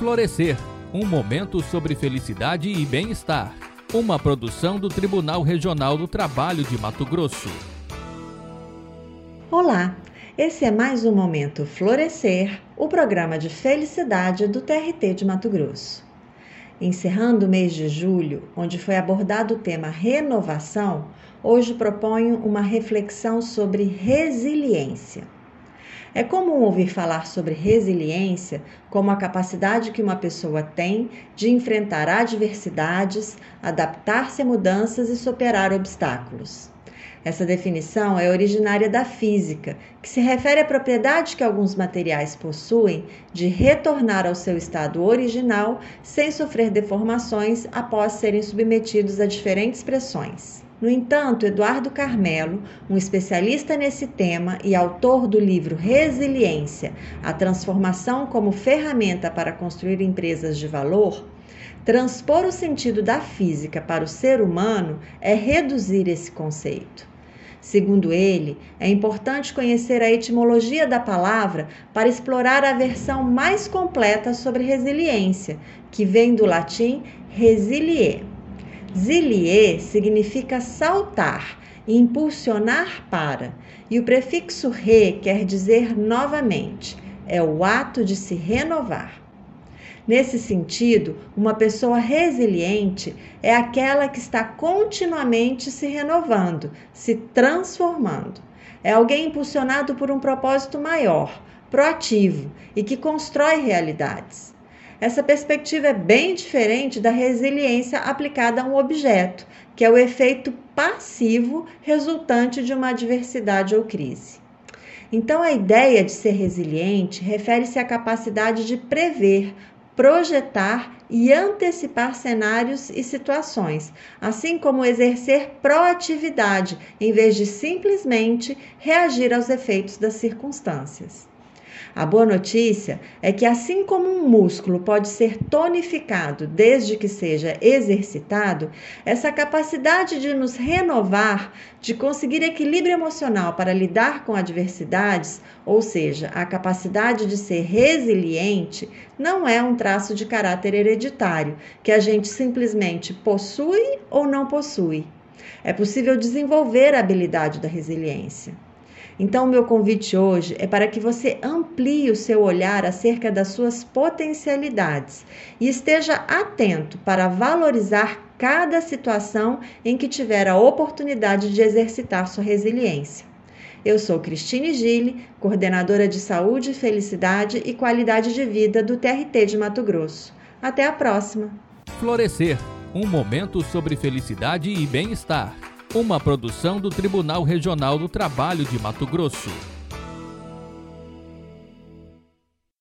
Florescer um momento sobre felicidade e bem-estar. Uma produção do Tribunal Regional do Trabalho de Mato Grosso. Olá, esse é mais um Momento Florescer, o programa de felicidade do TRT de Mato Grosso. Encerrando o mês de julho, onde foi abordado o tema renovação, hoje proponho uma reflexão sobre resiliência. É comum ouvir falar sobre resiliência como a capacidade que uma pessoa tem de enfrentar adversidades, adaptar-se a mudanças e superar obstáculos. Essa definição é originária da física, que se refere à propriedade que alguns materiais possuem de retornar ao seu estado original sem sofrer deformações após serem submetidos a diferentes pressões. No entanto, Eduardo Carmelo, um especialista nesse tema e autor do livro Resiliência: A transformação como ferramenta para construir empresas de valor, transpor o sentido da física para o ser humano é reduzir esse conceito. Segundo ele, é importante conhecer a etimologia da palavra para explorar a versão mais completa sobre resiliência, que vem do latim resilier Zilier significa saltar, impulsionar para, e o prefixo re quer dizer novamente, é o ato de se renovar. Nesse sentido, uma pessoa resiliente é aquela que está continuamente se renovando, se transformando. É alguém impulsionado por um propósito maior, proativo e que constrói realidades. Essa perspectiva é bem diferente da resiliência aplicada a um objeto, que é o efeito passivo resultante de uma adversidade ou crise. Então, a ideia de ser resiliente refere-se à capacidade de prever, projetar e antecipar cenários e situações, assim como exercer proatividade em vez de simplesmente reagir aos efeitos das circunstâncias. A boa notícia é que, assim como um músculo pode ser tonificado desde que seja exercitado, essa capacidade de nos renovar, de conseguir equilíbrio emocional para lidar com adversidades, ou seja, a capacidade de ser resiliente, não é um traço de caráter hereditário que a gente simplesmente possui ou não possui. É possível desenvolver a habilidade da resiliência. Então, o meu convite hoje é para que você amplie o seu olhar acerca das suas potencialidades e esteja atento para valorizar cada situação em que tiver a oportunidade de exercitar sua resiliência. Eu sou Cristine Gille, coordenadora de Saúde, Felicidade e Qualidade de Vida do TRT de Mato Grosso. Até a próxima! Florescer um momento sobre felicidade e bem-estar uma produção do Tribunal Regional do Trabalho de Mato Grosso.